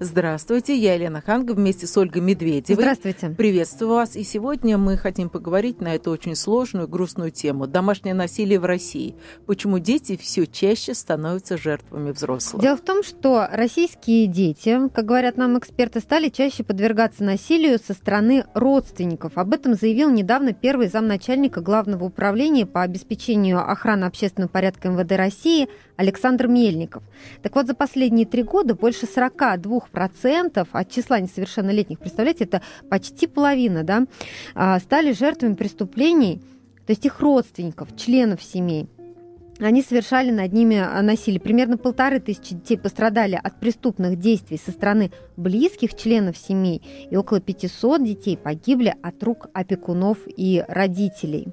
Здравствуйте, я Елена Ханга вместе с Ольгой Медведевой. Здравствуйте. Приветствую вас. И сегодня мы хотим поговорить на эту очень сложную, грустную тему. Домашнее насилие в России. Почему дети все чаще становятся жертвами взрослых? Дело в том, что российские дети, как говорят нам эксперты, стали чаще подвергаться насилию со стороны родственников. Об этом заявил недавно первый замначальника Главного управления по обеспечению охраны общественного порядка МВД России Александр Мельников. Так вот, за последние три года больше 42% от числа несовершеннолетних, представляете, это почти половина, да, а, стали жертвами преступлений, то есть их родственников, членов семей они совершали над ними а, насилие. Примерно полторы тысячи детей пострадали от преступных действий со стороны близких членов семей, и около 500 детей погибли от рук опекунов и родителей.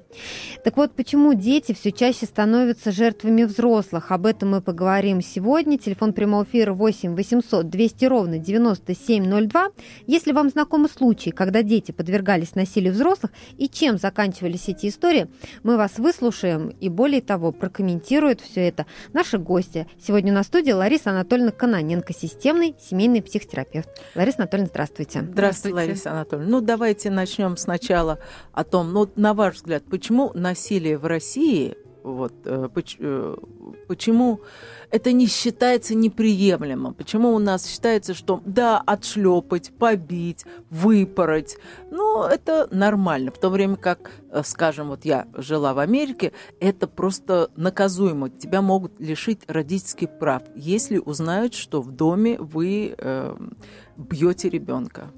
Так вот, почему дети все чаще становятся жертвами взрослых? Об этом мы поговорим сегодня. Телефон прямого эфира 8 800 200 ровно 9702. Если вам знакомы случаи, когда дети подвергались насилию взрослых и чем заканчивались эти истории, мы вас выслушаем и более того прокомментируем комментируют все это наши гости. Сегодня на студии Лариса Анатольевна Каноненко, системный семейный психотерапевт. Лариса Анатольевна, здравствуйте. Здравствуйте, Лариса Анатольевна. Ну, давайте начнем сначала о том, ну, на ваш взгляд, почему насилие в России вот, э, э, почему это не считается неприемлемым? Почему у нас считается, что да, отшлепать, побить, выпороть, ну, это нормально. В то время как, э, скажем, вот я жила в Америке, это просто наказуемо. Тебя могут лишить родительских прав, если узнают, что в доме вы э, бьете ребенка.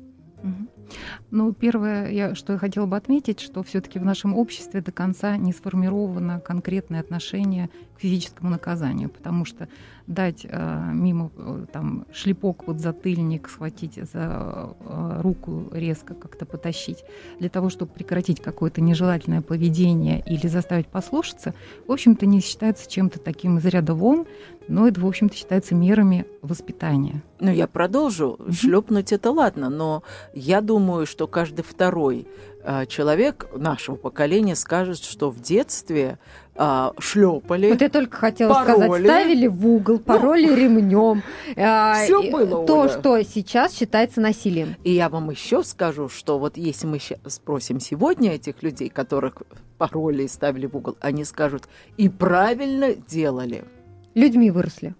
Ну, первое, я, что я хотела бы отметить, что все-таки в нашем обществе до конца не сформировано конкретное отношение к физическому наказанию, потому что дать э, мимо э, там шлепок под затыльник, схватить за э, руку резко как-то потащить для того, чтобы прекратить какое-то нежелательное поведение или заставить послушаться, в общем-то не считается чем-то таким из ряда вон, но это, в общем-то, считается мерами воспитания. Ну, я продолжу. Mm-hmm. Шлепнуть это ладно, но я думаю, что каждый второй э, человек нашего поколения скажет, что в детстве а, шлепали. Вот я только хотела пароли. сказать, ставили в угол, пароли ну, ремнем. А, Все было. То, Оля. что сейчас считается насилием. И я вам еще скажу, что вот если мы спросим сегодня этих людей, которых пароли ставили в угол, они скажут и правильно делали. Людьми выросли.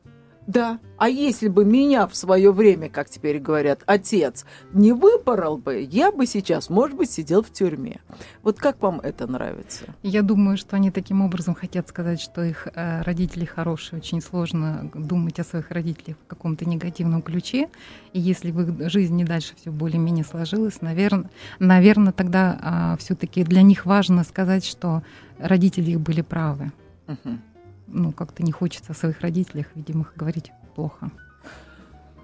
Да. А если бы меня в свое время, как теперь говорят, отец не выпорол бы, я бы сейчас, может быть, сидел в тюрьме. Вот как вам это нравится? Я думаю, что они таким образом хотят сказать, что их э, родители хорошие. Очень сложно думать о своих родителях в каком-то негативном ключе. И если в их жизни дальше все более-менее сложилось, наверное, наверное тогда э, все-таки для них важно сказать, что родители их были правы. Угу ну, как-то не хочется о своих родителях, видимо, говорить плохо.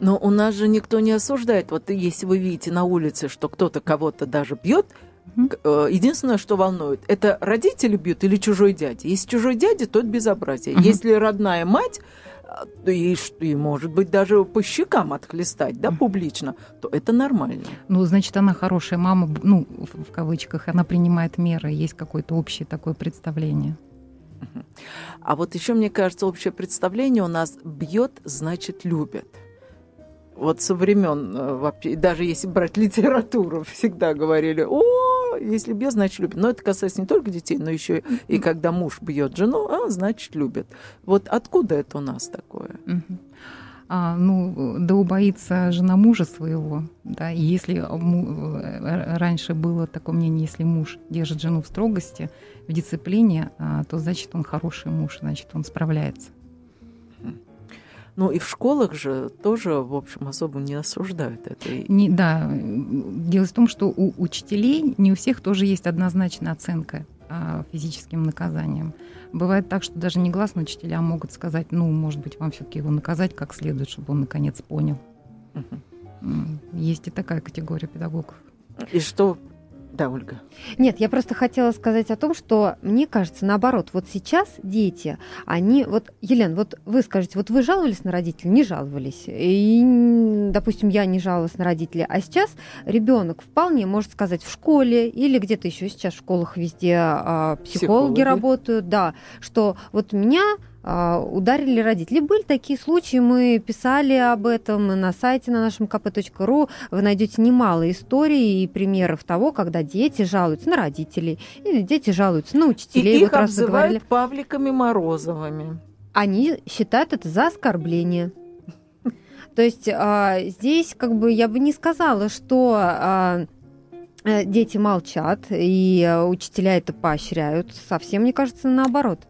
Но у нас же никто не осуждает. Вот если вы видите на улице, что кто-то кого-то даже бьет, mm-hmm. единственное, что волнует, это родители бьют или чужой дядя. Если чужой дядя, то это безобразие. Mm-hmm. Если родная мать, э, и, и, может быть, даже по щекам отхлестать, да, публично, то это нормально. Ну, значит, она хорошая мама, ну, в, в кавычках, она принимает меры, есть какое-то общее такое представление. А вот еще, мне кажется, общее представление у нас бьет, значит, любят. Вот со времен э, вообще, даже если брать литературу, всегда говорили, о, если бьет, значит любит. Но это касается не только детей, но еще и когда муж бьет жену, а значит любит. Вот откуда это у нас такое? а, ну, да убоится жена мужа своего, да, и если э, раньше было такое мнение, если муж держит жену в строгости, в дисциплине, а, то значит он хороший муж, значит он справляется. Ну и в школах же тоже, в общем, особо не осуждают это. Не, да, дело в том, что у учителей не у всех тоже есть однозначная оценка а, физическим наказанием. Бывает так, что даже негласно учителя могут сказать, ну, может быть, вам все-таки его наказать как следует, чтобы он наконец понял. Угу. Есть и такая категория педагогов. И что да, Ольга. Нет, я просто хотела сказать о том, что мне кажется, наоборот, вот сейчас дети, они, вот, Елена, вот вы скажете, вот вы жаловались на родителей, не жаловались, и, допустим, я не жаловалась на родителей, а сейчас ребенок вполне может сказать в школе или где-то еще сейчас в школах везде а, психологи, психологи. работают, да, что вот меня ударили родители. Были такие случаи, мы писали об этом на сайте на нашем kp.ru. Вы найдете немало историй и примеров того, когда дети жалуются на родителей или дети жалуются на учителей. И вот их обзывают Павликами Морозовыми. Они считают это за оскорбление. То есть а, здесь как бы я бы не сказала, что а, э, дети молчат и а, учителя это поощряют. Совсем, мне кажется, наоборот.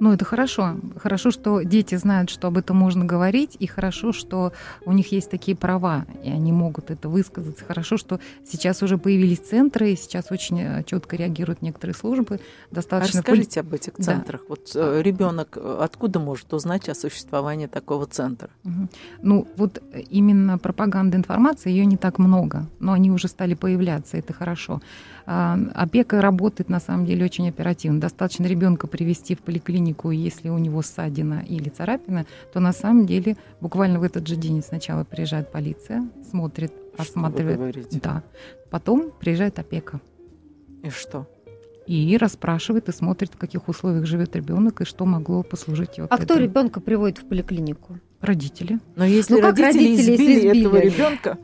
Ну, это хорошо. Хорошо, что дети знают, что об этом можно говорить, и хорошо, что у них есть такие права, и они могут это высказаться. Хорошо, что сейчас уже появились центры, и сейчас очень э, четко реагируют некоторые службы. Достаточно... А расскажите об этих центрах. Да. Вот э, ребенок э, откуда может узнать о существовании такого центра? Угу. Ну, вот именно пропаганда информации, ее не так много, но они уже стали появляться, это хорошо. А, опека работает на самом деле очень оперативно. Достаточно ребенка привести в поликлинику, если у него ссадина или царапина, то на самом деле буквально в этот же день сначала приезжает полиция, смотрит, осматривает. Да. Потом приезжает опека. И что? и расспрашивает и смотрит, в каких условиях живет ребенок и что могло послужить. Вот а этому. кто ребенка приводит в поликлинику? Родители. Но если ну, родители, родители избили, избили этого ребенка,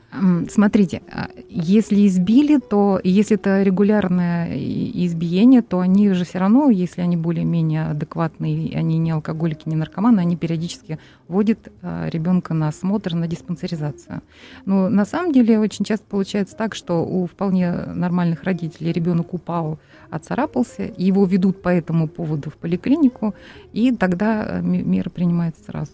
смотрите, а, если избили, то если это регулярное избиение, то они же все равно, если они более-менее адекватные, они не алкоголики, не наркоманы, они периодически вводят а, ребенка на осмотр, на диспансеризацию. Но на самом деле очень часто получается так, что у вполне нормальных родителей ребенок упал, отцарапался, его ведут по этому поводу в поликлинику, и тогда э, меры принимаются сразу.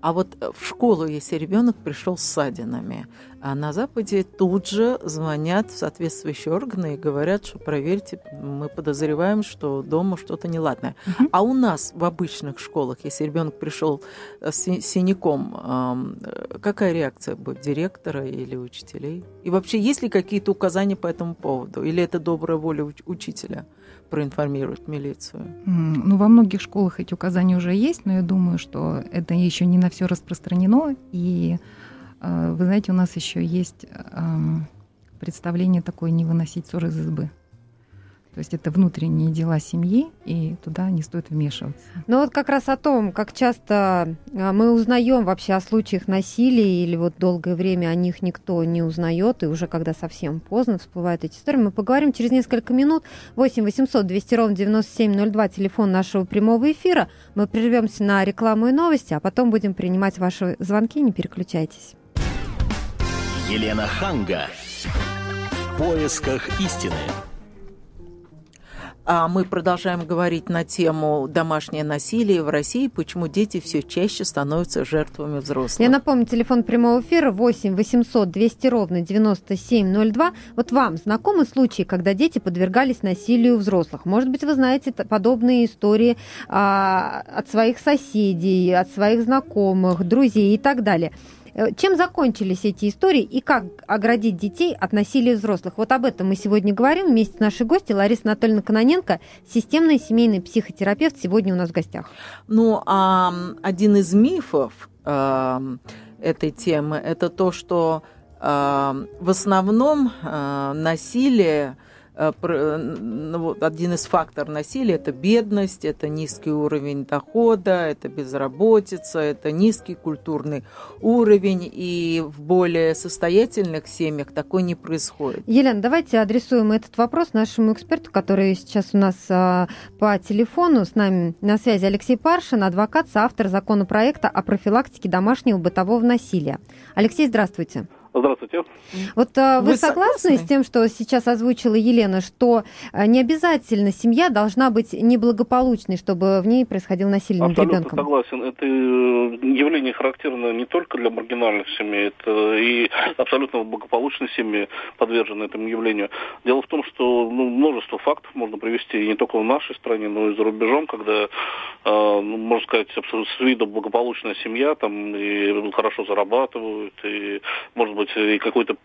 А вот э, в школу, если ребенок пришел с ссадинами, а на Западе тут же звонят в соответствующие органы и говорят, что проверьте, мы подозреваем, что дома что-то неладное. Uh-huh. А у нас в обычных школах, если ребенок пришел э, с синяком, э, какая реакция будет директора или учителей? И вообще, есть ли какие-то указания по этому поводу? Или это добрая воля учителя? Проинформировать милицию? Ну, во многих школах эти указания уже есть, но я думаю, что это еще не на все распространено. И э, вы знаете, у нас еще есть эм, представление такое не выносить ссор из избы. То есть это внутренние дела семьи, и туда не стоит вмешиваться. Ну вот как раз о том, как часто а, мы узнаем вообще о случаях насилия, или вот долгое время о них никто не узнает, и уже когда совсем поздно всплывают эти истории, мы поговорим через несколько минут. 8 800 200 ровно 9702, телефон нашего прямого эфира. Мы прервемся на рекламу и новости, а потом будем принимать ваши звонки, не переключайтесь. Елена Ханга. В поисках истины. А мы продолжаем говорить на тему домашнее насилие в России, почему дети все чаще становятся жертвами взрослых. Я напомню, телефон прямого эфира 8 800 200 ровно 9702. Вот вам знакомы случаи, когда дети подвергались насилию взрослых? Может быть, вы знаете подобные истории а, от своих соседей, от своих знакомых, друзей и так далее. Э, чем закончились эти истории и как оградить детей от насилия взрослых? Вот об этом мы сегодня говорим вместе с нашей гостью Ларисой Анатольевной Кононенко, системный семейный психотерапевт, сегодня у нас в гостях. Ну, а один из мифов э, этой темы – это то, что э, в основном э, насилие один из факторов насилия – это бедность, это низкий уровень дохода, это безработица, это низкий культурный уровень, и в более состоятельных семьях такое не происходит. Елена, давайте адресуем этот вопрос нашему эксперту, который сейчас у нас а, по телефону. С нами на связи Алексей Паршин, адвокат, соавтор законопроекта о профилактике домашнего бытового насилия. Алексей, здравствуйте. Здравствуйте. Вот а, вы, вы согласны, согласны с тем, что сейчас озвучила Елена, что а, не обязательно семья должна быть неблагополучной, чтобы в ней происходило насилие над ребенком? Абсолютно согласен. Это э, явление характерно не только для маргинальных семей, это и абсолютно благополучные семьи подвержены этому явлению. Дело в том, что ну, множество фактов можно привести не только в нашей стране, но и за рубежом, когда, э, ну, можно сказать, абсолютно с виду благополучная семья, там и хорошо зарабатывают, и, может быть, быть, и какой-то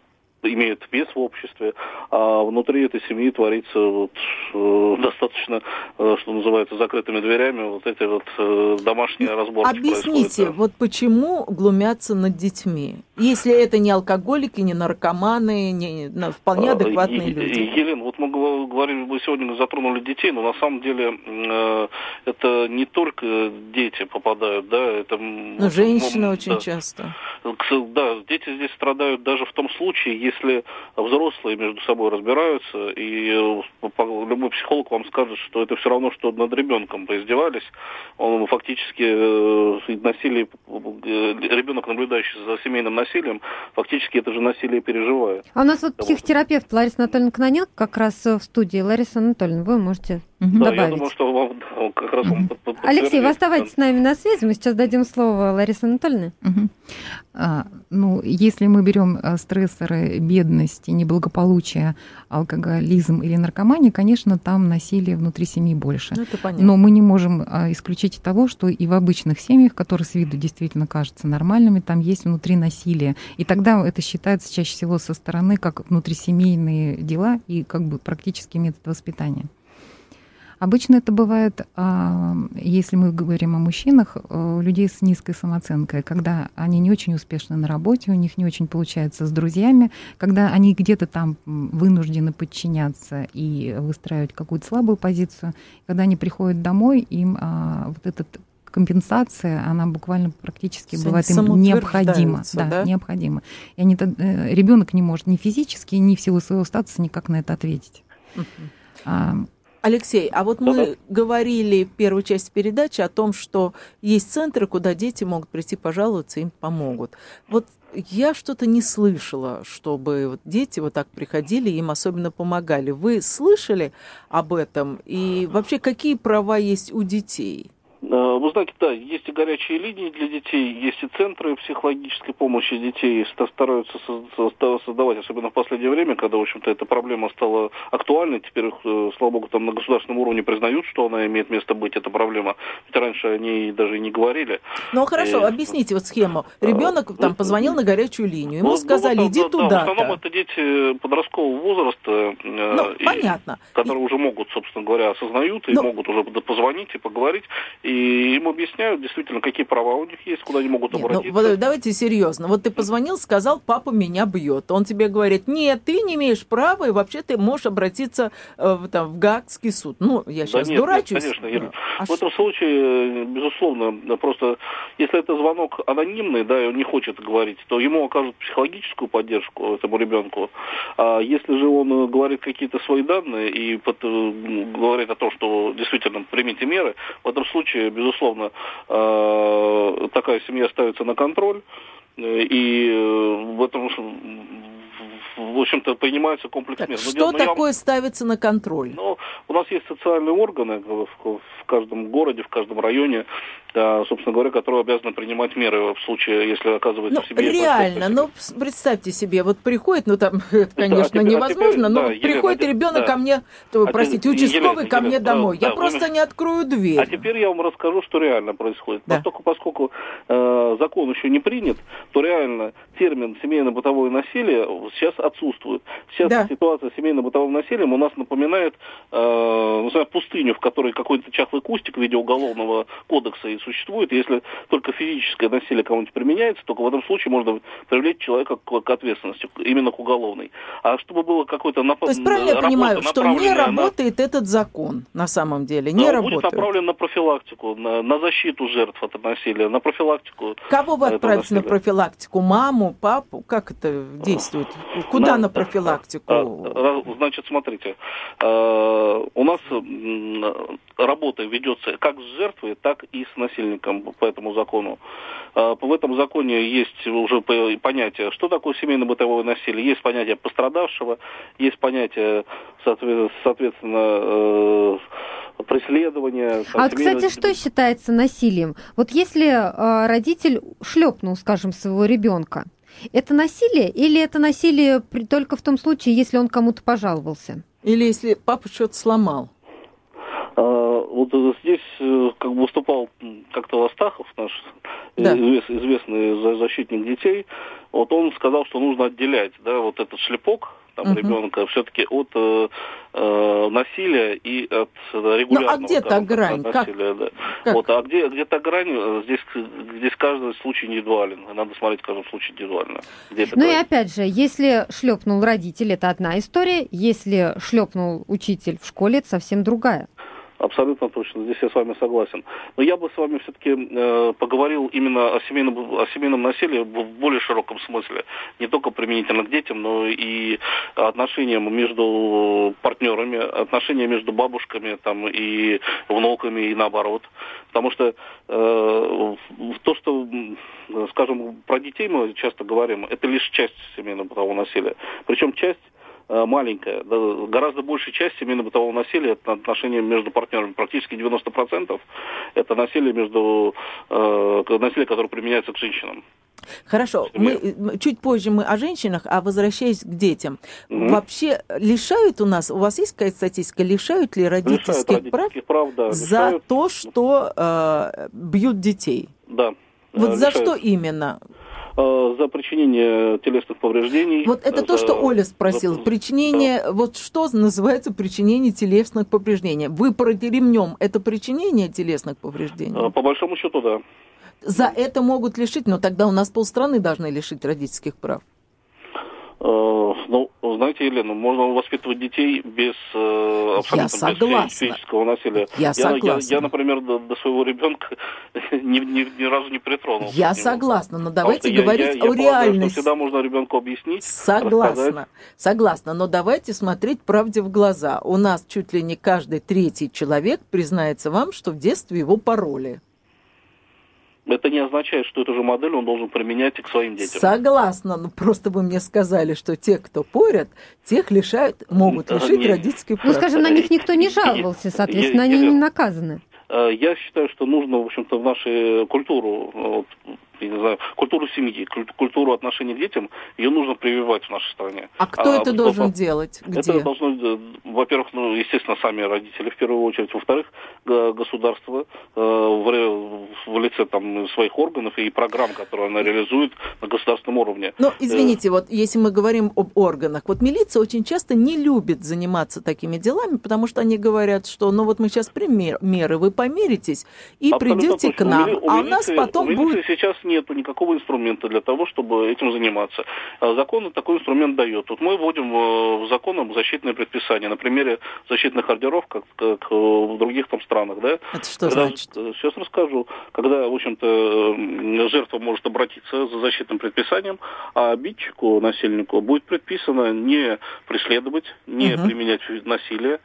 имеют вес в обществе, а внутри этой семьи творится вот, э, достаточно, э, что называется, закрытыми дверями вот эти вот э, домашние разборки Объясните, происходят. вот почему глумятся над детьми? Если это не алкоголики, не наркоманы, не, не вполне А, адекватные Е- люди. Елена, вот мы сегодня затронули детей, но на самом деле э, это не только дети попадают, да, это... Но женщины м, очень да. часто. Да, дети здесь страдают даже в том случае, если взрослые между собой разбираются, и э, любой психолог вам скажет, что это все равно, что над ребенком поиздевались. Он фактически э, насилие, э, ребенок, наблюдающий за семейным насилием, фактически это же насилие переживает. А у нас вот Да, психотерапевт Лариса Анатольевна Кононенко как раз в студии. Лариса Анатольевна, вы можете Мгм. Да, я добавить. думаю, что вам да, как раз под- под- Алексей, вы оставайтесь с нами на связи. Мы сейчас дадим слово Ларисе Анатольевне. Мгм. А, Ну, если мы берем а, стрессоры бедности, неблагополучия, алкоголизм или наркомания, конечно, там насилие внутри семьи больше. Ну, это понятно. Но мы не можем а, исключить того, что и в обычных семьях, которые с виду действительно кажутся нормальными, там есть внутри насилие. И тогда это считается чаще всего со стороны как внутрисемейные дела и как бы практический метод воспитания. Обычно это бывает, а, если мы говорим о мужчинах, э, у людей с низкой самооценкой, когда они не очень успешны на работе, у них не очень получается с друзьями, когда они где-то там вынуждены подчиняться и выстраивать какую-то слабую позицию, когда они приходят домой, им а, вот этот компенсация, она буквально практически Они бывает им необходима. Да, да? необходима. И они, ребенок не может ни физически, ни в силу своего статуса никак на это ответить. А, Алексей, а вот мы говорили в первой части передачи о том, что есть центры, куда дети могут прийти пожаловаться, им помогут. Вот я что-то не слышала, чтобы вот дети вот так приходили, им особенно помогали. Вы слышали об этом? И вообще, какие права есть у детей? Э, Вы знаете, да, есть и горячие линии для детей, есть и центры психологической помощи детей, ста- стараются со- со- создавать, особенно в последнее время, когда, в общем-то, эта проблема стала актуальной. Теперь, э, слава богу, там на государственном уровне признают, что она имеет место быть, эта проблема. Ведь раньше они даже и не говорили. Ну хорошо, Э, объясните вот схему. Ребенок там позвонил на горячую линию, ему Ну, сказали, ну, иди да, да, В основном это дети подросткового возраста, Ну, и- понятно. которые уже могут, собственно говоря, осознают и Ну- могут уже позвонить и поговорить, и им объясняют действительно, какие права у них есть, куда они могут Нет, ну, обратиться. вот давайте серьезно. Вот ты позвонил, сказал, папа меня бьет. Он тебе говорит, нет, ты не имеешь права, и вообще ты можешь обратиться э, в, там, в Гаагский суд. Ну, я Да сейчас нет, дурачусь. нет, конечно, Елена. А В этом случае, безусловно, да, просто если это звонок анонимный, да, и он не хочет говорить, то ему окажут психологическую поддержку этому ребенку. А если же он э, говорит какие-то свои данные и под- э, говорит о том, что действительно примите меры, в этом случае, безусловно, э, такая семья ставится на контроль. э, И э, в этом, в общем-то, принимается комплекс Так, мер. Но что дело- но я такое ставится на контроль? ну, у нас есть социальные органы в, в каждом городе, в каждом районе, да, собственно говоря, которые обязаны принимать меры в случае, если оказывается Ну, в семье... реально, ну, с- представьте себе, вот приходит, ну, там, это, конечно, а теперь- а невозможно, теперь, но да, Елена, приходит а ребенок да. ко мне, то, А простите, участковый Елена, ко мне Елена, домой, да, я да, просто вы- не открою дверь. А теперь я вам расскажу, что реально происходит. Да. Поскольку, поскольку э, закон еще не принят, то реально термин семейно-бытовое насилие сейчас отсутствует. Сейчас Да. ситуация с семейно-бытовым насилием у нас напоминает э, ну, знаю, пустыню, в которой какой-то чахлый кустик в виде уголовного кодекса и существует. Если только физическое насилие кому-нибудь применяется, только в этом случае можно привлечь человека к, к ответственности, именно к уголовной. А чтобы было какое-то нап... То есть правильно я понимаю, что не направленная на- работает этот закон на самом деле, не Да, он будет работает. направлен на профилактику, на, на защиту жертв от насилия, на профилактику. Кого вы отправите на профилактику? Маму, папу? Как это действует? Куда на профилактику? А, Значит, смотрите, э, у нас работа ведется как с жертвой, так и с насильником по этому закону. В этом законе есть уже по- понятие, что такое семейно-бытовое насилие. Есть понятие пострадавшего, есть понятие, соотве- соответственно, э, преследования. А вот, кстати, что считается насилием? Вот если родитель шлепнул, скажем, своего ребенка, это насилие или это насилие при- только в том случае, если он кому-то пожаловался? Или если папа что-то сломал? А, Вот здесь э, как бы выступал как-то Астахов, наш э, Да. извес- известный за- защитник детей, вот он сказал, что нужно отделять, да, вот этот шлепок, там, угу. ребенка все-таки от э, э, насилия и от регулярного ну, а где та грань? насилия. Как? Да. Как? Вот, а где, где та грань? Э, здесь, здесь каждый случай индивидуален. Надо смотреть каждый случай индивидуально. Где ну грань. и опять же, если шлепнул родитель, это одна история. Если шлепнул учитель в школе, это совсем другая. Абсолютно точно, здесь я с вами согласен. Но я бы с вами все-таки э, поговорил именно о семейном, о семейном насилии в более широком смысле. Не только применительно к детям, но и отношениям между партнерами, отношения между бабушками там, и внуками, и наоборот. Потому что э, то, что, скажем, про детей мы часто говорим, это лишь часть семейного бытового насилия. Причем часть маленькая. Гораздо большая часть семейно-бытового насилия это отношения между партнерами. Практически 90% это насилие между э, насилие, которое применяется к женщинам. Хорошо, мы чуть позже мы о женщинах, а возвращаясь к детям. Mm-hmm. Вообще лишают у нас, у вас есть какая-то статистика, лишают ли родительских, лишают прав, прав да, за лишают. то, что э, бьют детей? Да. Вот лишают. за что именно? Э, за причинение телесных повреждений. Вот это за... то, что Оля спросила. За... Причинение, да. вот что называется причинение телесных повреждений? Вы про ремнем это причинение телесных повреждений? Э, по большому счету, да. За это могут лишить, но тогда у нас полстраны должны лишить родительских прав. Э, ну, знаете, Елена, можно воспитывать детей без э, абсолютно без физического насилия. Я, я согласна. Я, я например, до, до своего ребенка ни, ни, ни разу не притронулся. Я согласна, но давайте говорить я, я, о я реальности. Полагаю, всегда можно ребенку объяснить. Согласна, рассказать. согласна, но давайте смотреть правде в глаза. У нас чуть ли не каждый третий человек признается вам, что в детстве его пороли это не означает, что эту же модель он должен применять и к своим детям. Согласна, но просто вы мне сказали, что те, кто порят, тех лишают, могут лишить Нет. родительской прав. Ну, скажем, на них никто не жаловался, соответственно, они не наказаны. Э, я считаю, что нужно, в общем-то, в нашу культуру вот, я не знаю, культуру семьи, культуру отношений к детям, ее нужно прививать в нашей стране. А кто а, это должен делать? Где? Это должно, э, во-первых, ну, естественно, сами родители в первую очередь, во-вторых, государство э, в, в лице там своих органов и программ, которые она реализует на государственном уровне. Но извините, э, вот если мы говорим об органах, вот милиция очень часто не любит заниматься такими делами, потому что они говорят, что ну вот мы сейчас пример, меры, вы помиритесь и придете к нам, у а у нас потом у будет сейчас нет никакого инструмента для того, чтобы этим заниматься. А закон такой инструмент дает. Вот мы вводим э, в закон защитное предписание на примере защитных ордеров, как, как в других там странах. Да? Это что Когда, значит? Сейчас расскажу. Когда, в общем-то, жертва может обратиться за защитным предписанием, а обидчику, насильнику будет предписано не преследовать, не угу. применять насилие,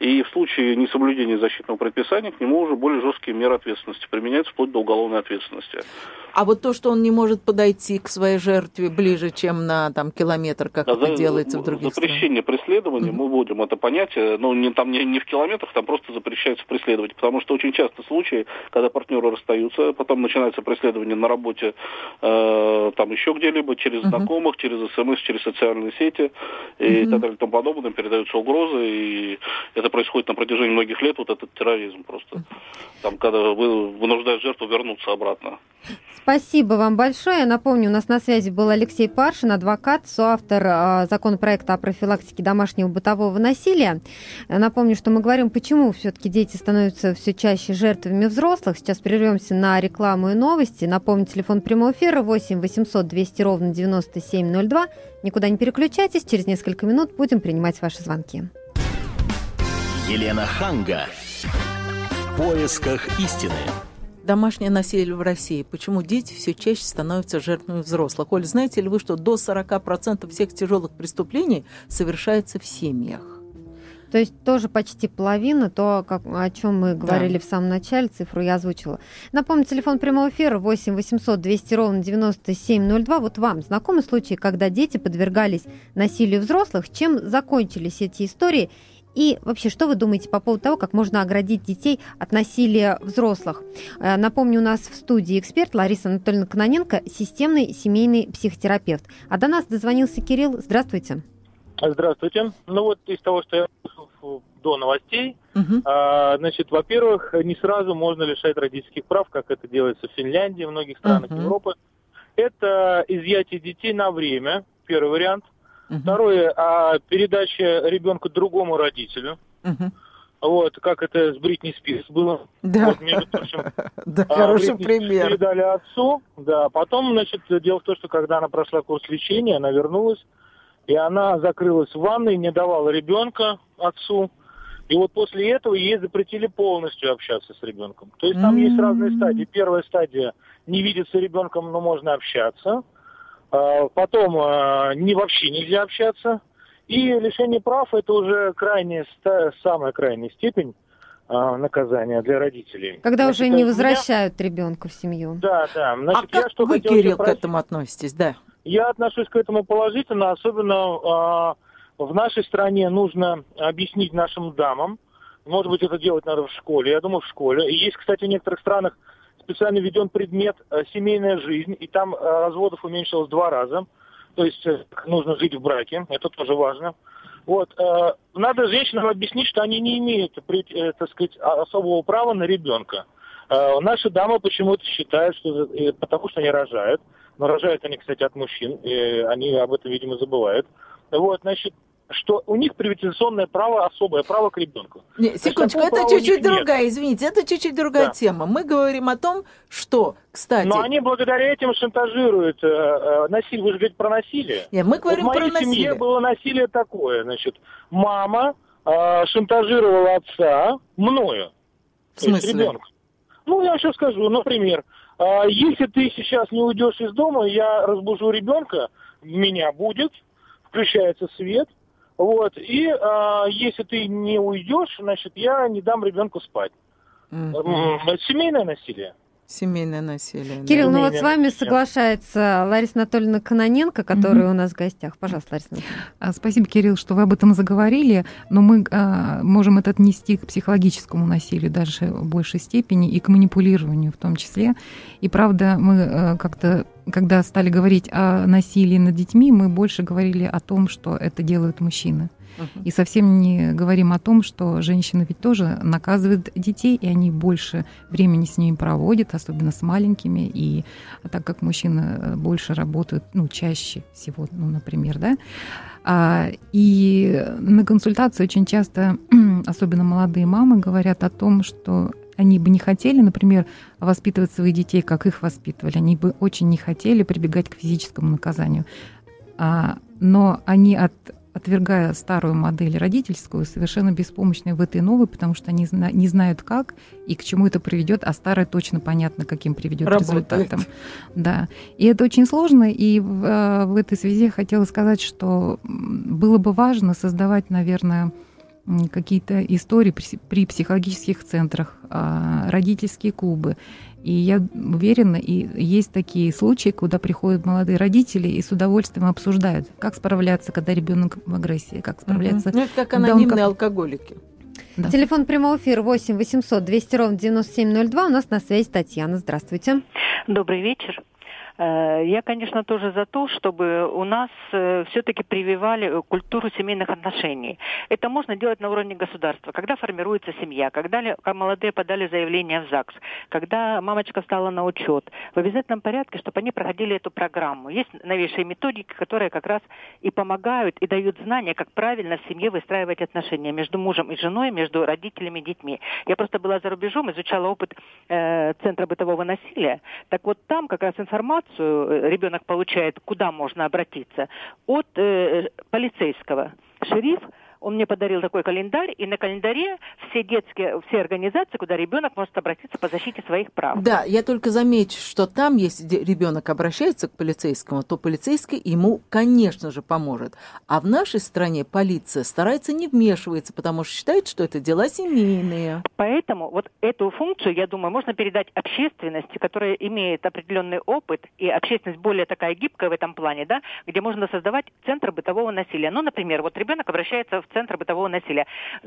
и в случае несоблюдения защитного предписания к нему уже более жесткие меры ответственности применяются вплоть до уголовной ответственности. А вот то, что он не может подойти к своей жертве ближе, чем на там, километр, как да, это делается в других Запрещение странах. преследования, mm-hmm. мы вводим это понятие, но не, там не, не в километрах, там просто запрещается преследовать, потому что очень часто случаи, когда партнеры расстаются, потом начинается преследование на работе, э, там еще где-либо, через mm-hmm. знакомых, через СМС, через социальные сети и mm-hmm. так далее и тому подобное, передаются угрозы, и это происходит на протяжении многих лет, вот этот терроризм просто. Там, когда вы вынуждают жертву вернуться обратно. Спасибо вам большое. Напомню, у нас на связи был Алексей Паршин, адвокат, соавтор э, законопроекта о профилактике домашнего бытового насилия. Напомню, что мы говорим, почему все-таки дети становятся все чаще жертвами взрослых. Сейчас прервемся на рекламу и новости. Напомню, телефон прямого эфира 8 800 200 ровно 9702. Никуда не переключайтесь, через несколько минут будем принимать ваши звонки. Елена Ханга. В поисках истины. Домашнее насилие в России. Почему дети все чаще становятся жертвами взрослых? Оль, знаете ли вы, что до 40% всех тяжелых преступлений совершается в семьях? То есть тоже почти половина, то, как, о чем мы говорили да. в самом начале, цифру я озвучила. Напомню, телефон прямого эфира 8 800 200 ровно 9702. Вот вам знакомы случаи, когда дети подвергались насилию взрослых? Чем закончились эти истории? И вообще, что вы думаете по поводу того, как можно оградить детей от насилия взрослых? Э, напомню, у нас в студии эксперт Лариса Анатольевна Кононенко, системный семейный психотерапевт. А до нас дозвонился Кирилл. Здравствуйте. Здравствуйте. Ну вот из того, что я слышал до новостей, угу. а, значит, во-первых, не сразу можно лишать родительских прав, как это делается в Финляндии, в многих странах угу. Европы. Это изъятие детей на время, первый вариант. Угу. Второе, а, передача ребенка другому родителю. Угу. Вот, как это с Бритни Спирс было. Да, вот, между прочим, да а, хороший Бритни пример. Передали отцу, да. Потом, значит, дело в том, что когда она прошла курс лечения, она вернулась, и она закрылась в ванной, не давала ребенка отцу. И вот после этого ей запретили полностью общаться с ребенком. То есть там mm-hmm. есть разные стадии. Первая стадия – не видеться ребенком, но можно общаться. А, потом а, не вообще нельзя общаться. И лишение прав – это уже крайняя, самая крайняя степень а, наказания для родителей. Когда Значит, уже не возвращают меня... ребенка в семью. Да, да. Значит, а я как что вы, Кирилл, к этому относитесь? Да. Я отношусь к этому положительно, особенно в нашей стране нужно объяснить нашим дамам, может быть, это делать надо в школе, я думаю, в школе. И есть, кстати, в некоторых странах специально введен предмет э, «семейная жизнь», и там э, разводов уменьшилось два раза. То есть э, нужно жить в браке, это тоже важно. Вот. Надо женщинам объяснить, что они не имеют, так сказать, особого права на ребенка. Наши дамы почему-то считают, что потому что они рожают, но рожают они, кстати, от мужчин, и они об этом, видимо, забывают. Вот, значит, что у них приватизационное право, особое право к ребенку. Не, секундочку, это чуть-чуть другая, нет. извините, это чуть-чуть другая да. тема. Мы говорим о том, что, кстати... Но они благодаря этим шантажируют, э, э, насилие, вы же говорите про насилие. Нет, мы говорим вот про насилие. В моей семье было насилие такое, значит, мама э, шантажировала отца мною. В смысле? ребенка. Ну, я сейчас скажу, например, э, если ты сейчас не уйдешь из дома, я разбужу ребенка, меня будет, включается свет, вот. И а, если ты не уйдешь, значит, я не дам ребенку спать. Mm-hmm. Семейное насилие. Семейное насилие. Кирилл, да. ну вот с вами соглашается Лариса Анатольевна Каноненко, которая mm-hmm. у нас в гостях. Пожалуйста, Лариса Анатольевна. А, спасибо, Кирилл, что вы об этом заговорили, но мы а, можем это отнести к психологическому насилию даже в большей степени и к манипулированию в том числе. И правда, мы а, как-то когда стали говорить о насилии над детьми, мы больше говорили о том, что это делают мужчины. И совсем не говорим о том, что женщины ведь тоже наказывают детей, и они больше времени с ними проводят, особенно с маленькими. И так как мужчины э, больше работают, ну, чаще всего, ну, например, да, а, и на консультации очень часто, особенно молодые мамы, говорят о том, что они бы не хотели, например, воспитывать своих детей, как их воспитывали. Они бы очень не хотели прибегать к физическому наказанию. А, но они от отвергая старую модель родительскую, совершенно беспомощны в этой новой, потому что они не знают как и к чему это приведет, а старая точно понятно, каким приведет результатом. Да. И это очень сложно, и в, э, в этой связи я хотела сказать, что было бы важно создавать, наверное, какие-то истории при психологических центрах, а, родительские клубы. И я уверена, и есть такие случаи, куда приходят молодые родители и с удовольствием обсуждают, как справляться, когда ребенок в агрессии, как справляться. Угу. Ну, это как анонимные он... алкоголики. Да. Телефон прямого эфира 8 800 200 ровно 9702. У нас на связи Татьяна. Здравствуйте. Добрый вечер. Э, я, конечно, тоже за то, чтобы у нас э, все-таки прививали культуру семейных отношений. Это можно делать на уровне государства. Когда формируется семья, когда молодые подали заявление в ЗАГС, когда мамочка стала на учет, в обязательном порядке, чтобы они проходили эту программу. Есть новейшие методики, которые как раз и помогают, и дают знания, как правильно в семье выстраивать отношения между мужем и женой, между родителями и детьми. Я просто была за рубежом, изучала опыт э, Центра бытового насилия. Так вот там как раз информация информацию э, ребенок получает, куда можно обратиться, от э, полицейского. Шериф он мне подарил такой календарь, и на календаре все детские, все организации, куда ребенок может обратиться по защите своих прав. Да, я только замечу, что там, если ребенок обращается к полицейскому, то полицейский ему, конечно же, поможет. А в нашей стране полиция старается не вмешиваться, потому что считает, что это дела семейные. Поэтому вот эту функцию, я думаю, можно передать общественности, которая имеет определенный опыт, и общественность более такая гибкая в этом плане, да, где можно создавать центр бытового насилия. Ну, например, вот ребенок обращается в центр бытового насилия.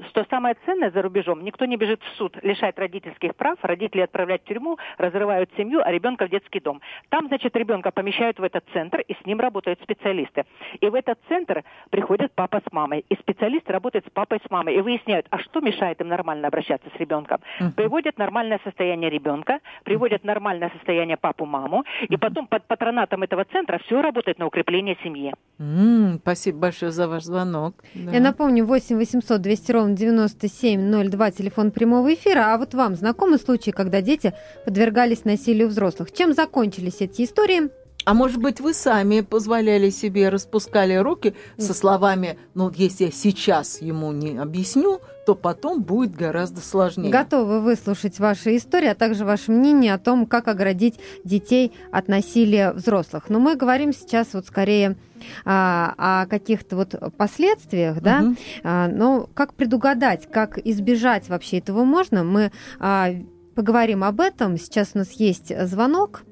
Что самое ценное за рубежом, никто не бежит в суд, лишает родительских прав, родители отправляют в тюрьму, разрывают семью, а ребенка в детский дом. Там, значит, ребенка помещают в этот центр, и с ним работают специалисты. И в этот центр приходит папа с мамой, и специалисты работают с папой с мамой, и выясняют, а что мешает им нормально обращаться с ребенком. Приводят нормальное состояние ребенка, приводят нормальное состояние папу-маму, и потом под патронатом этого центра все работает на укрепление семьи. М, Спасибо большое за ваш звонок. Да. Я напомню, 8 800 200 ровно 9702, телефон прямого эфира. А вот вам знакомы случаи, когда дети подвергались насилию взрослых? Чем закончились эти истории? А может быть, вы сами позволяли себе, распускали руки со словами, ну, если я сейчас ему не объясню, то потом будет гораздо сложнее. Готовы выслушать ваши истории, а также ваше мнение о том, как оградить детей от насилия взрослых. Но мы говорим сейчас вот скорее а, о каких-то вот последствиях, да, Мгм. А, но как предугадать, как избежать вообще этого можно, мы а, поговорим об этом. Сейчас у нас есть звонок.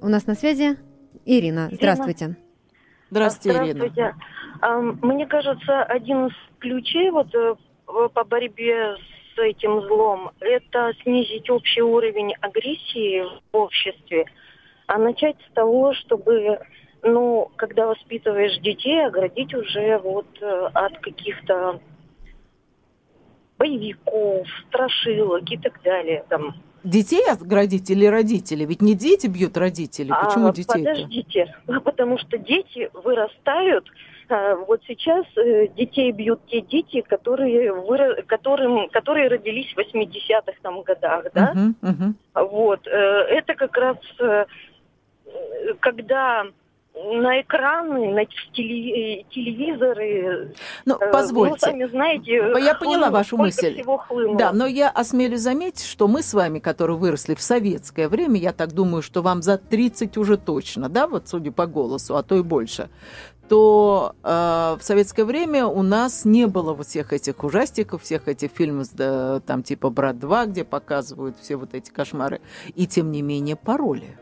У нас на связи Ирина. Здравствуйте. Здравствуйте, Ирина. Здравствуйте. Мне кажется, один из ключей вот э, в- по борьбе с этим злом – это снизить общий уровень агрессии в обществе, а начать с того, чтобы, ну, когда воспитываешь детей, оградить уже вот э, от каких-то боевиков, страшилок и так далее. Там. Детей оградить или родителей? Ведь не дети бьют родителей. Почему А, детей? Подождите, потому что дети вырастают. А, Вот сейчас э, детей бьют те дети, которые, выра- которым, которые родились в 80-х там годах, да? Вот. э, Это как раз э, когда на экраны, на теле- телевизоры, Ну, позвольте. ну, сами знаете, Я поняла хлынуло, вашу мысль. всего хлынуло. Да, но я осмелюсь заметить, что мы с вами, которые выросли в советское время, я так думаю, что вам за 30 уже точно, да, вот судя по голосу, а то и больше, то э, в советское время у нас не было вот всех этих ужастиков, всех этих фильмов, да, там типа «Брат 2», где показывают все вот эти кошмары, и тем не менее пароли.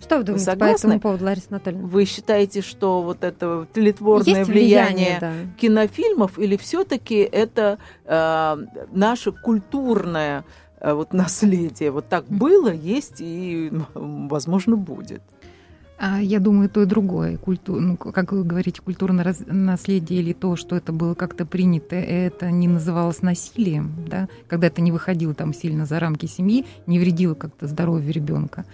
Что вы думаете по согласны? этому поводу, Лариса Анатольевна? Вы считаете, что вот это тлетворное Есть влияние, влияние, да. кинофильмов или все-таки это э, наше культурное э, вот наследие? Вот так было, есть и, возможно, будет. А, Я думаю, то и другое. Культу... Ну, как вы говорите, культурное раз- наследие или то, что это было как-то принято, это не называлось насилием, да? когда это не выходило там сильно за рамки семьи, не вредило как-то здоровью ребенка.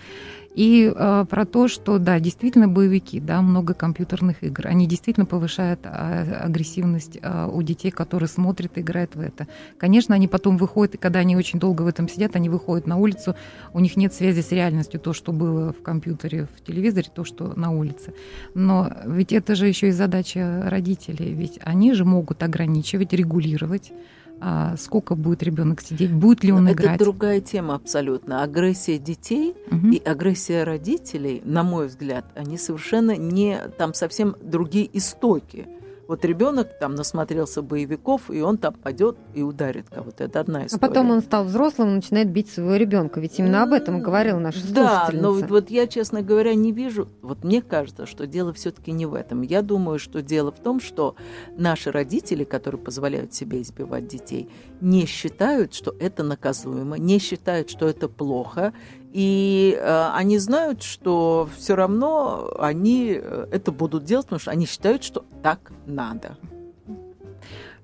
И э, про то, что, да, действительно боевики, да, много компьютерных игр, они действительно повышают а, агрессивность а, у детей, которые смотрят и играют в это. Конечно, они потом выходят, и когда они очень долго в этом сидят, они выходят на улицу, у них нет связи с реальностью, то, что было в компьютере, в телевизоре, то, что на улице. Но ведь это же еще и задача родителей, ведь они же могут ограничивать, регулировать, а, сколько будет ребенок сидеть, будет ли он Но играть. Это другая тема абсолютно. Агрессия детей Мгм. и агрессия родителей, на мой взгляд, они совершенно не... Там совсем другие истоки. Вот ребенок там насмотрелся боевиков, и он там пойдет и ударит кого-то. Это одна А история. потом он стал взрослым и начинает бить своего ребенка. Ведь именно об этом говорила наша Да, но вот, вот я, честно говоря, не вижу. Вот мне кажется, что дело все-таки не в этом. Я думаю, что дело в том, что наши родители, которые позволяют себе избивать детей, не считают, что это наказуемо, не считают, что это плохо. И э, они знают, что все равно они э, это будут делать, потому что они считают, что так надо.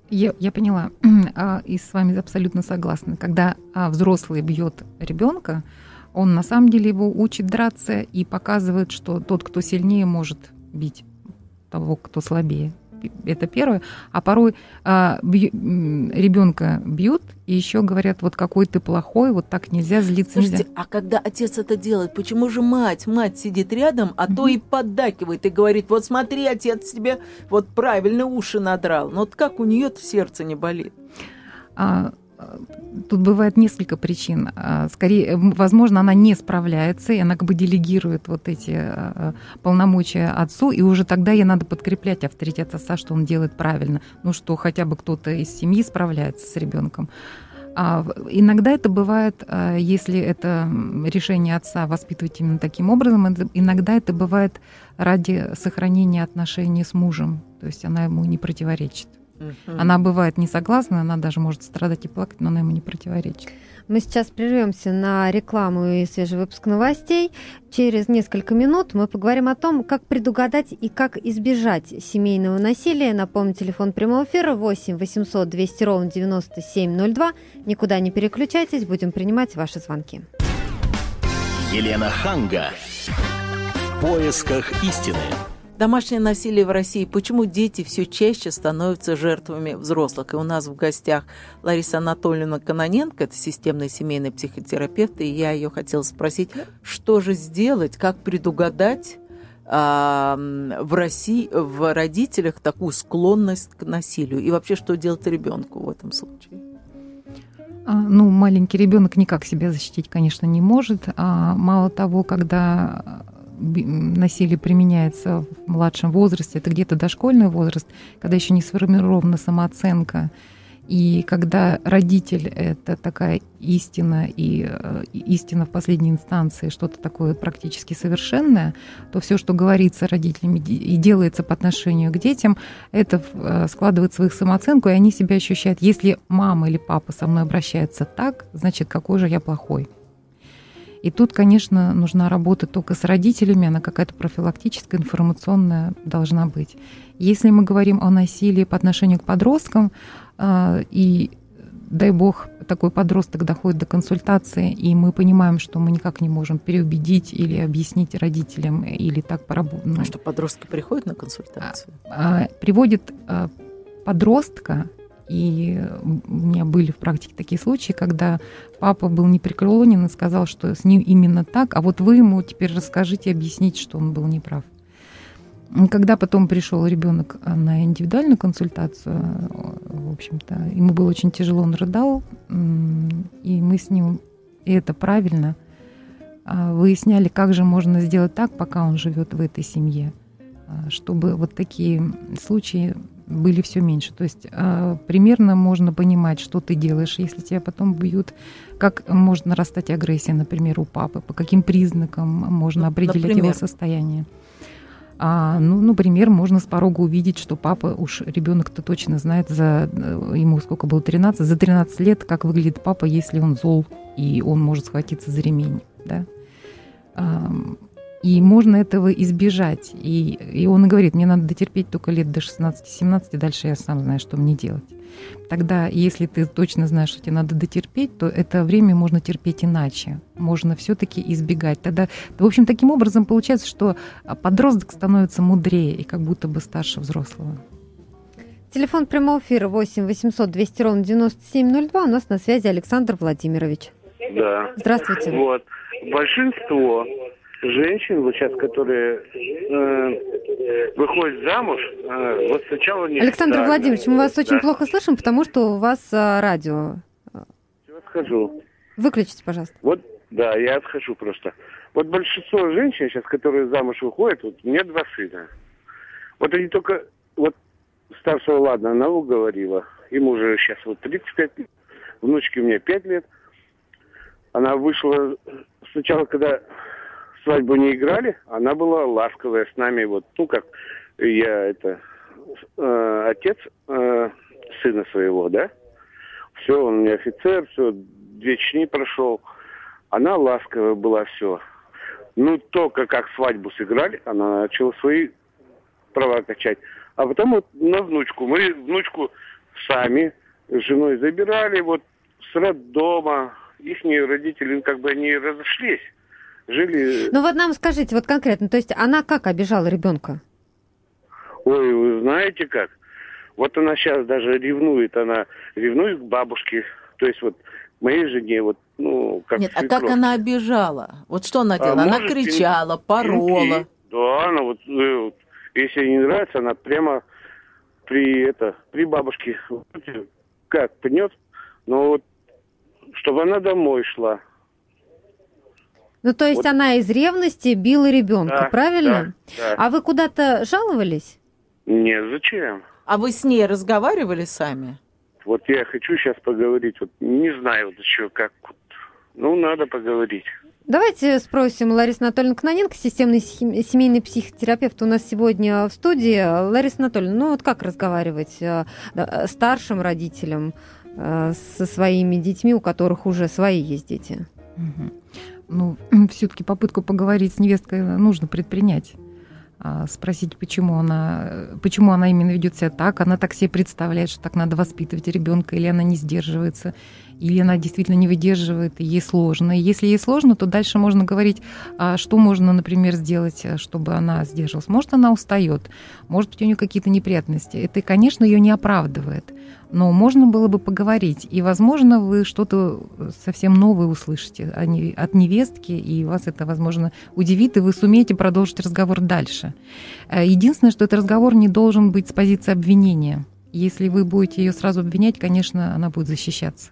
Я, я поняла. А, И с вами абсолютно согласна. Когда а, взрослый бьет ребенка, он на самом деле его учит драться и показывает, что тот, кто сильнее, может бить того, кто слабее. Это первое. А порой а, ребенка бьют и еще говорят, вот какой ты плохой, вот так нельзя, злиться Слушайте, нельзя. а когда отец это делает, почему же мать? Мать сидит рядом, а то и поддакивает и говорит, вот смотри, отец тебе вот правильно уши надрал. Ну вот как у нее в сердце не болит? А, Тут бывает несколько причин. А, Скорее, м, возможно, она не справляется, и она как бы делегирует вот эти а, полномочия отцу, и уже тогда ей надо подкреплять авторитет отца, что он делает правильно. Ну что, хотя бы кто-то из семьи справляется с ребенком. А иногда это бывает, если это решение отца воспитывать именно таким образом, иногда это бывает ради сохранения отношений с мужем. То есть она ему не противоречит. Угу. Она бывает не согласна, она даже может страдать и плакать, но она ему не противоречит. Мы сейчас прервемся на рекламу и свежий выпуск новостей. Через несколько минут мы поговорим о том, как предугадать и как избежать семейного насилия. Напомню, телефон прямого эфира 8 800 200 ровно 9702. Никуда не переключайтесь, будем принимать ваши звонки. Елена Ханга. В поисках истины. Домашнее насилие в России. Почему дети все чаще становятся жертвами взрослых? И у нас в гостях Лариса Анатольевна Каноненко, это системный семейный психотерапевт, и я ее хотела спросить, что же сделать, как предугадать а, в России, в родителях такую склонность к насилию? И вообще, что делать ребенку в этом случае? А, ну, маленький ребенок никак себя защитить, конечно, не может. А мало того, когда насилие применяется в младшем возрасте, это где-то дошкольный возраст, когда еще не сформирована самооценка, и когда родитель — это такая истина, и э, истина в последней инстанции, что-то такое практически совершенное, то все, что говорится родителями и делается по отношению к детям, это э, складывает в их самооценку, и они себя ощущают, если мама или папа со мной обращается так, значит, какой же я плохой. И тут, конечно, нужна работа только с родителями, она какая-то профилактическая, информационная должна быть. Если мы говорим о насилии по отношению к подросткам, а, и дай бог, такой подросток доходит до консультации, и мы понимаем, что мы никак не можем переубедить или объяснить родителям, или так поработать. Ну, а что подростки приходят на консультацию? А, а, приводит а, подростка и у меня были в практике такие случаи, когда папа был непреклонен и сказал, что с ним именно так, а вот вы ему теперь расскажите, объясните, что он был неправ. Когда потом пришел ребенок на индивидуальную консультацию, в общем-то, ему было очень тяжело, он рыдал, и мы с ним, и это правильно, а, выясняли, как же можно сделать так, пока он живет в этой семье, а, чтобы вот такие случаи были все меньше. То есть э, примерно можно понимать, что ты делаешь, если тебя потом бьют, как может нарастать агрессия, например, у папы, по каким признакам можно ну, определить например? его состояние. А, ну, например, можно с порога увидеть, что папа, уж ребенок-то точно знает, за, э, ему сколько было, 13, за 13 лет, как выглядит папа, если он зол, и он может схватиться за ремень. Да? И можно этого избежать. И, и он говорит, мне надо дотерпеть только лет до 16-17, дальше я сам знаю, что мне делать. Тогда, если ты точно знаешь, что тебе надо дотерпеть, то это время можно терпеть иначе. Можно все-таки избегать. Тогда, в общем, таким образом получается, что подросток становится мудрее и как будто бы старше взрослого. Телефон прямого эфира 8 800 200 ровно 9702. У нас на связи Александр Владимирович. Да. Здравствуйте. Вот. Большинство женщин, вот сейчас, которые э, выходят замуж, э, вот сначала не Александр Владимирович, мы вас да. очень плохо слышим, потому что у вас а, радио. Я отхожу. Выключите, пожалуйста. Вот, да, я отхожу просто. Вот большинство женщин сейчас, которые замуж выходят, вот у меня два сына. Вот они только, вот старшего, ладно, она уговорила. Ему уже сейчас вот 35 лет, внучке у меня 5 лет. Она вышла сначала, когда свадьбу не играли, она была ласковая с нами, вот, ну, как я, это, э, отец э, сына своего, да, все, он мне офицер, все, две чни прошел, она ласковая была, все. Ну, только как свадьбу сыграли, она начала свои права качать. А потом вот на внучку, мы внучку сами с женой забирали, вот с роддома, их родители, как бы они разошлись жили... Ну вот нам скажите, вот конкретно, то есть она как обижала ребенка? Ой, вы знаете как? Вот она сейчас даже ревнует, она ревнует к бабушке, то есть вот моей жене, вот, ну, как Нет, а как она обижала? Вот что она а делала? А она может, кричала, порола. Пинки. Да, она вот, э, вот, если ей не нравится, она прямо при это, при бабушке, как, пнет, но вот, чтобы она домой шла, ну, то есть вот. она из ревности била ребенка, да, правильно? Да, да. А вы куда-то жаловались? Нет, зачем? А вы с ней разговаривали сами? Вот я хочу сейчас поговорить. Вот не знаю вот еще как. Ну, надо поговорить. Давайте спросим Ларису Анатольевну Кноненко, системный семейный психотерапевт у нас сегодня в студии. Лариса Анатольевна, ну вот как разговаривать э, старшим родителям э, со своими детьми, у которых уже свои есть дети? Ну, все-таки попытку поговорить с невесткой нужно предпринять. А, спросить, почему она, почему она именно ведет себя так, она так себе представляет, что так надо воспитывать ребенка, или она не сдерживается, или она действительно не выдерживает, и ей сложно. И если ей сложно, то дальше можно говорить, а что можно, например, сделать, чтобы она сдерживалась. Может, она устает, может быть, у нее какие-то неприятности. Это, конечно, ее не оправдывает но можно было бы поговорить. И, возможно, вы что-то совсем новое услышите от невестки, и вас это, возможно, удивит, и вы сумеете продолжить разговор дальше. Э, единственное, что этот разговор не должен быть с позиции обвинения. Если вы будете ее сразу обвинять, конечно, она будет защищаться.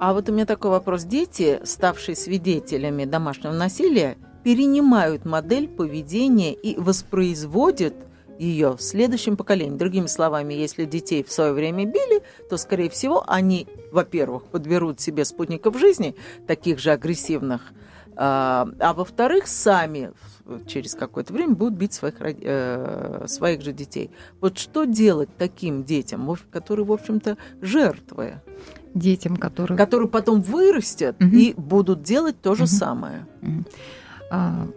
А вот у меня такой вопрос. Дети, ставшие свидетелями домашнего насилия, перенимают модель поведения и воспроизводят – ее в следующем поколении. Другими словами, если детей в свое время били, то, скорее всего, они, во-первых, подберут себе спутников жизни, таких же агрессивных, а, а во-вторых, сами через какое-то время будут бить своих, э, своих же детей. Вот что делать таким детям, которые, в общем-то, жертвы? Детям, которые... Которые потом вырастят угу. и будут делать то же угу. самое. Угу. А,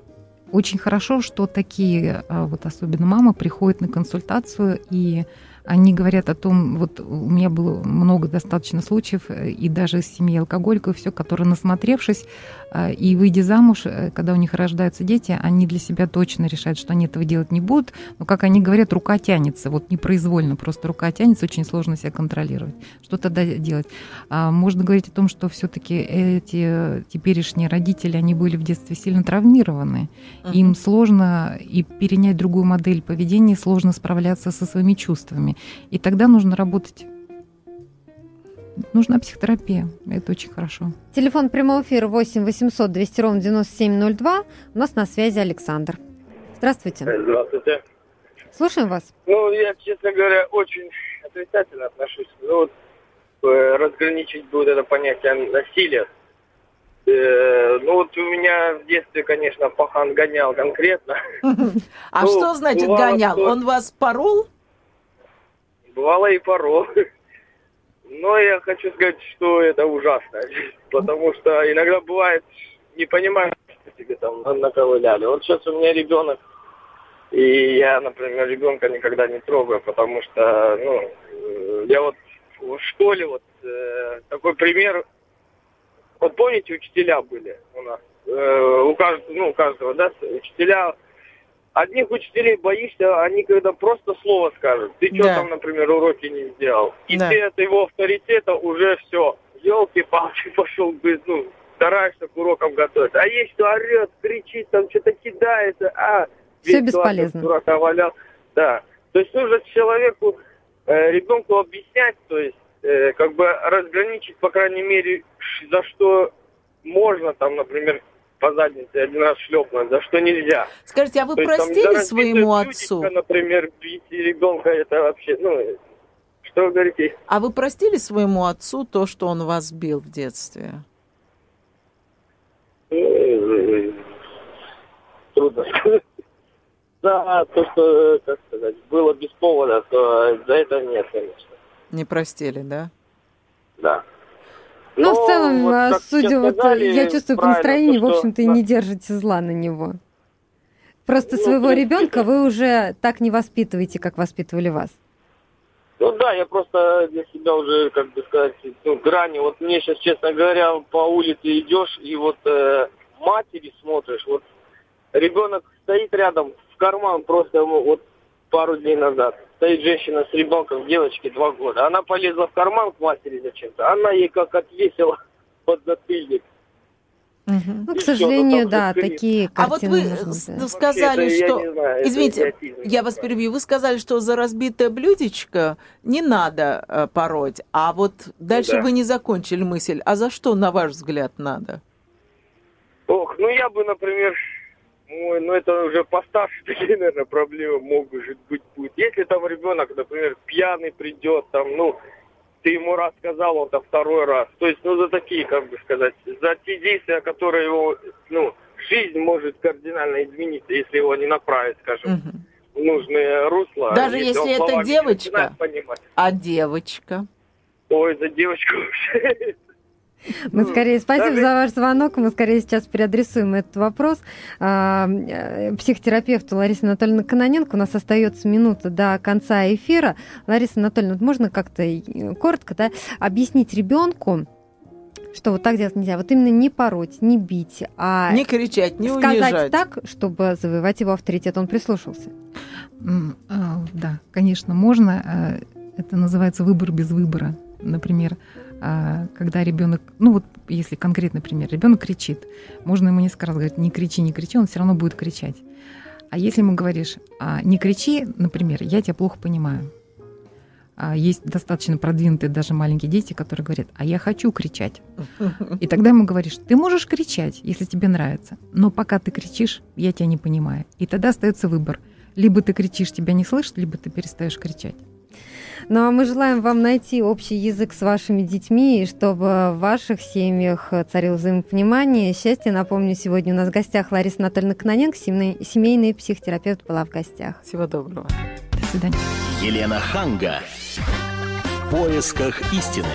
очень хорошо, что такие, а, вот особенно мамы, приходят на консультацию и они говорят о том, вот у меня было много достаточно случаев, э, и даже из семьи алкоголиков, все, которые, насмотревшись и выйдя замуж, э, когда у них рождаются дети, они для себя точно решают, что они этого делать не будут. Но, как они говорят, рука тянется, вот непроизвольно, просто рука тянется, очень сложно себя контролировать. Что тогда делать? А, можно говорить о том, что все-таки эти теперешние родители, они были в детстве сильно травмированы. Uh-huh. Им сложно и перенять другую модель поведения, сложно справляться со своими чувствами. И тогда нужно работать нужна психотерапия. Это очень хорошо. Телефон прямого эфира 8 800 200 ровно 9702. У нас на связи Александр. Здравствуйте. Здравствуйте. Слушаем вас. Ну, я, честно говоря, очень отрицательно отношусь. Ну, вот, э, разграничить будет это понятие насилия. Э, ну, вот у меня в детстве, конечно, пахан гонял конкретно. А ну, что значит гонял? Он вас порол? Бывало и порол. Но я хочу сказать, что это ужасно. Потому что иногда бывает, не понимаешь, что тебе там наковыляли. Вот сейчас у меня ребенок, и я, например, ребенка никогда не трогаю, потому что, ну, э, я вот в школе вот э, такой пример. Вот помните, учителя были у нас? Э, у каждого, ну, у каждого, да, учителя Одних учителей боишься, они когда просто слово скажут. Ты что да. там, например, уроки не сделал. И да. ты от его авторитета уже все. Елки-палки пошел, ну, стараешься к урокам готовиться. А есть кто орет, кричит, там что-то кидается, а... Все бесполезно. Дурака валял. Да. То есть нужно человеку, э, ребенку объяснять, то есть э, как бы разграничить, по крайней мере, за что можно там, например, по заднице один раз шлепнуть, за что нельзя. Скажите, а вы То простили есть, там, своему отцу? например, бить ребенка, это вообще, ну, что вы говорите? А вы простили своему отцу то, что он вас бил в детстве? Трудно сказать. Да, то, что, как сказать, было без повода, то за это нет, конечно. Не простили, да? Да. Ну, в целом, вот, а, судя вот, я чувствую по настроению, то, в общем-то, и не держите зла на него. Просто ну, своего ребенка вы уже так не воспитываете, как воспитывали вас. Ну да, я просто для себя уже, как бы сказать, ну, грани. Вот мне сейчас, честно говоря, по улице идешь, и вот э, матери смотришь, вот ребенок стоит рядом, в карман просто ему вот пару дней назад стоит женщина с ребенком, девочке два года. Она полезла в карман к матери зачем-то. Она ей как отвесила под затыльник. Угу. Ну, к сожалению, все, да, такие картины. А вот вы сказали, это, что... знаю, Извините, я вас перебью. Вы сказали, что за разбитое блюдечко не надо э, пороть. А вот дальше да. вы не закончили мысль. А за что, на ваш взгляд, надо? Ох, ну я бы, например, Ой, ну это уже постарше такие, наверное, проблемы могут быть. будет. Если там ребенок, например, пьяный придет, там, ну, ты ему раз сказал, он-то второй раз. То есть, ну, за такие, как бы сказать, за те действия, которые его, ну, жизнь может кардинально измениться, если его не направить, скажем, угу. в нужное русло. Даже если, если это девочка, а девочка? Ой, за девочку вообще мы скорее, спасибо за ваш звонок, мы скорее сейчас переадресуем этот вопрос. А, э, психотерапевту Ларисе Анатольевне Каноненко. У нас остается минута до конца эфира. Лариса Анатольевна, можно как-то коротко да, объяснить ребенку, что вот так делать нельзя. Вот именно не пороть, не бить, а не кричать, не сказать унижать. так, чтобы завоевать его авторитет, он прислушался. А, да, конечно, можно. А, это называется выбор без выбора. Например, когда ребенок, ну вот если конкретный пример, ребенок кричит, можно ему несколько раз говорить, не кричи, не кричи, он все равно будет кричать. А если ему говоришь, «А, не кричи, например, я тебя плохо понимаю. А, есть достаточно продвинутые даже маленькие дети, которые говорят, а я хочу кричать. И тогда ему говоришь, ты можешь кричать, если тебе нравится, но пока ты кричишь, я тебя не понимаю. И тогда остается выбор. Либо ты кричишь, тебя не слышат, либо ты перестаешь кричать. Ну а мы желаем вам найти общий язык с вашими детьми, и чтобы в ваших семьях царило взаимопонимание, счастье. Напомню, сегодня у нас в гостях Лариса Анатольевна Кононенко, семейный, семейный психотерапевт была в гостях. Всего доброго. До свидания. Елена Ханга. В поисках истины.